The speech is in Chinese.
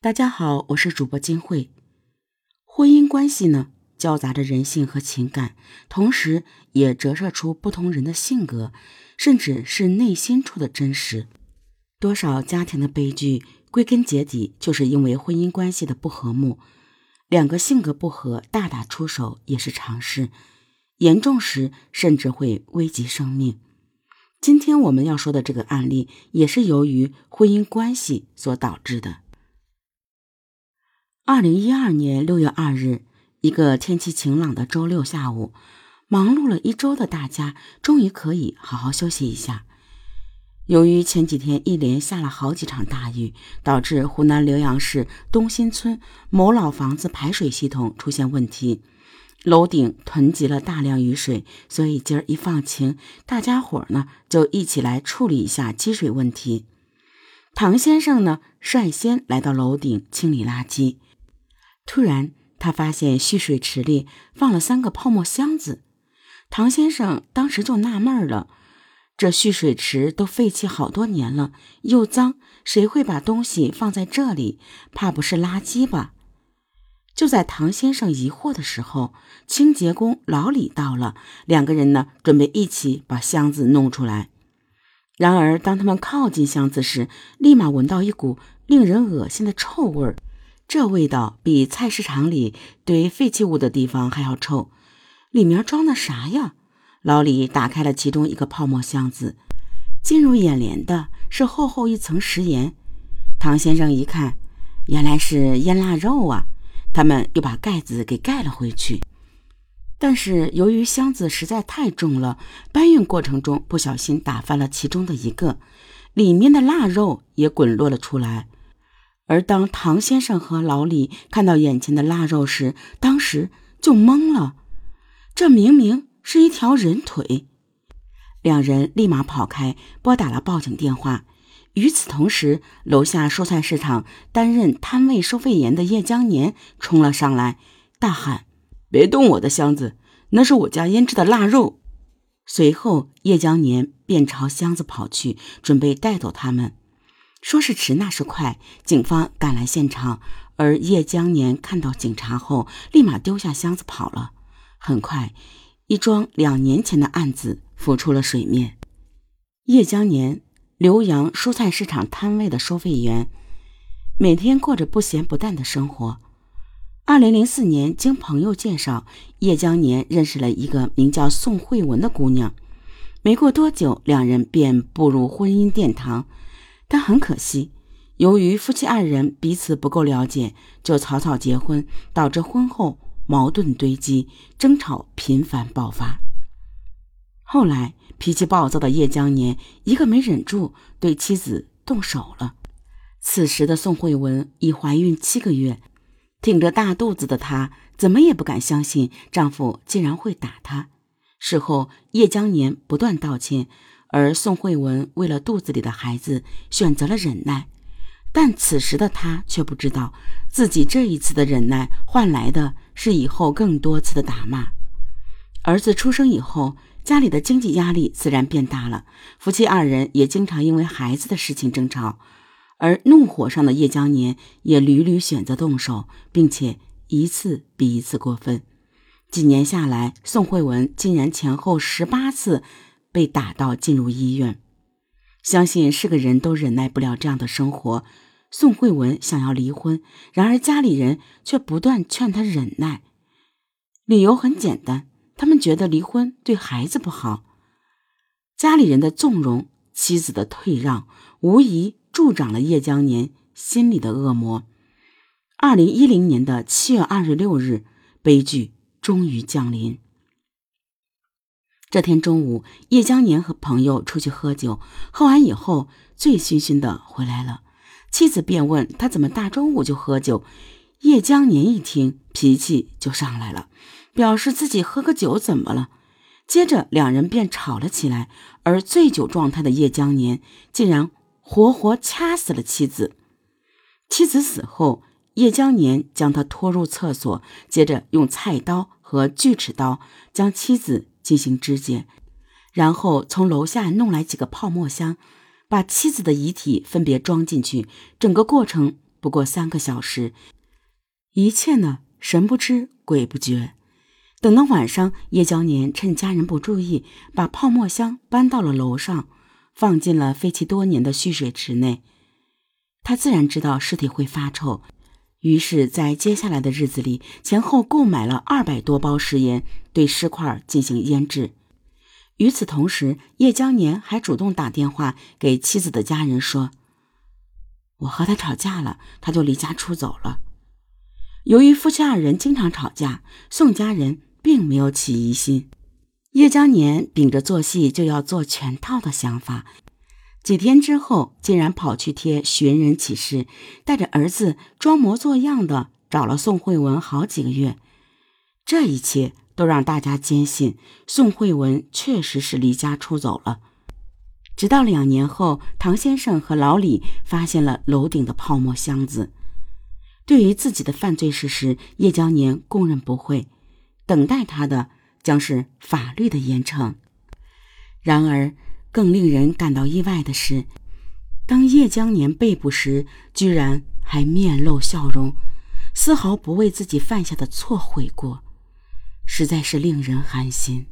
大家好，我是主播金慧。婚姻关系呢，交杂着人性和情感，同时也折射出不同人的性格，甚至是内心处的真实。多少家庭的悲剧，归根结底就是因为婚姻关系的不和睦。两个性格不合，大打出手也是常事，严重时甚至会危及生命。今天我们要说的这个案例，也是由于婚姻关系所导致的。二零一二年六月二日，一个天气晴朗的周六下午，忙碌了一周的大家终于可以好好休息一下。由于前几天一连下了好几场大雨，导致湖南浏阳市东新村某老房子排水系统出现问题，楼顶囤积了大量雨水，所以今儿一放晴，大家伙呢就一起来处理一下积水问题。唐先生呢率先来到楼顶清理垃圾。突然，他发现蓄水池里放了三个泡沫箱子。唐先生当时就纳闷了：这蓄水池都废弃好多年了，又脏，谁会把东西放在这里？怕不是垃圾吧？就在唐先生疑惑的时候，清洁工老李到了。两个人呢，准备一起把箱子弄出来。然而，当他们靠近箱子时，立马闻到一股令人恶心的臭味儿。这味道比菜市场里堆废弃物的地方还要臭，里面装的啥呀？老李打开了其中一个泡沫箱子，进入眼帘的是厚厚一层食盐。唐先生一看，原来是腌腊肉啊！他们又把盖子给盖了回去。但是由于箱子实在太重了，搬运过程中不小心打翻了其中的一个，里面的腊肉也滚落了出来。而当唐先生和老李看到眼前的腊肉时，当时就懵了。这明明是一条人腿！两人立马跑开，拨打了报警电话。与此同时，楼下蔬菜市场担任摊位收费员的叶江年冲了上来，大喊：“别动我的箱子，那是我家腌制的腊肉！”随后，叶江年便朝箱子跑去，准备带走他们。说是迟，那是快。警方赶来现场，而叶江年看到警察后，立马丢下箱子跑了。很快，一桩两年前的案子浮出了水面。叶江年，浏阳蔬菜市场摊位的收费员，每天过着不咸不淡的生活。二零零四年，经朋友介绍，叶江年认识了一个名叫宋慧文的姑娘。没过多久，两人便步入婚姻殿堂。但很可惜，由于夫妻二人彼此不够了解，就草草结婚，导致婚后矛盾堆积，争吵频繁爆发。后来，脾气暴躁的叶江年一个没忍住，对妻子动手了。此时的宋慧文已怀孕七个月，挺着大肚子的她怎么也不敢相信丈夫竟然会打她。事后，叶江年不断道歉。而宋慧文为了肚子里的孩子选择了忍耐，但此时的她却不知道，自己这一次的忍耐换来的是以后更多次的打骂。儿子出生以后，家里的经济压力自然变大了，夫妻二人也经常因为孩子的事情争吵，而怒火上的叶江年也屡屡选择动手，并且一次比一次过分。几年下来，宋慧文竟然前后十八次。被打到进入医院，相信是个人都忍耐不了这样的生活。宋慧文想要离婚，然而家里人却不断劝她忍耐，理由很简单，他们觉得离婚对孩子不好。家里人的纵容，妻子的退让，无疑助长了叶江年心里的恶魔。二零一零年的七月二十六日，悲剧终于降临。这天中午，叶江年和朋友出去喝酒，喝完以后醉醺醺的回来了。妻子便问他怎么大中午就喝酒。叶江年一听，脾气就上来了，表示自己喝个酒怎么了。接着两人便吵了起来，而醉酒状态的叶江年竟然活活掐死了妻子。妻子死后，叶江年将他拖入厕所，接着用菜刀和锯齿刀将妻子。进行肢解，然后从楼下弄来几个泡沫箱，把妻子的遗体分别装进去。整个过程不过三个小时，一切呢神不知鬼不觉。等到晚上，叶娇年趁家人不注意，把泡沫箱搬到了楼上，放进了废弃多年的蓄水池内。他自然知道尸体会发臭，于是，在接下来的日子里，前后购买了二百多包食盐，对尸块进行腌制。与此同时，叶江年还主动打电话给妻子的家人说：“我和他吵架了，他就离家出走了。”由于夫妻二人经常吵架，宋家人。并没有起疑心，叶江年秉着做戏就要做全套的想法，几天之后竟然跑去贴寻人启事，带着儿子装模作样的找了宋慧文好几个月。这一切都让大家坚信宋慧文确实是离家出走了。直到两年后，唐先生和老李发现了楼顶的泡沫箱子。对于自己的犯罪事实，叶江年供认不讳。等待他的将是法律的严惩。然而，更令人感到意外的是，当叶江年被捕时，居然还面露笑容，丝毫不为自己犯下的错悔过，实在是令人寒心。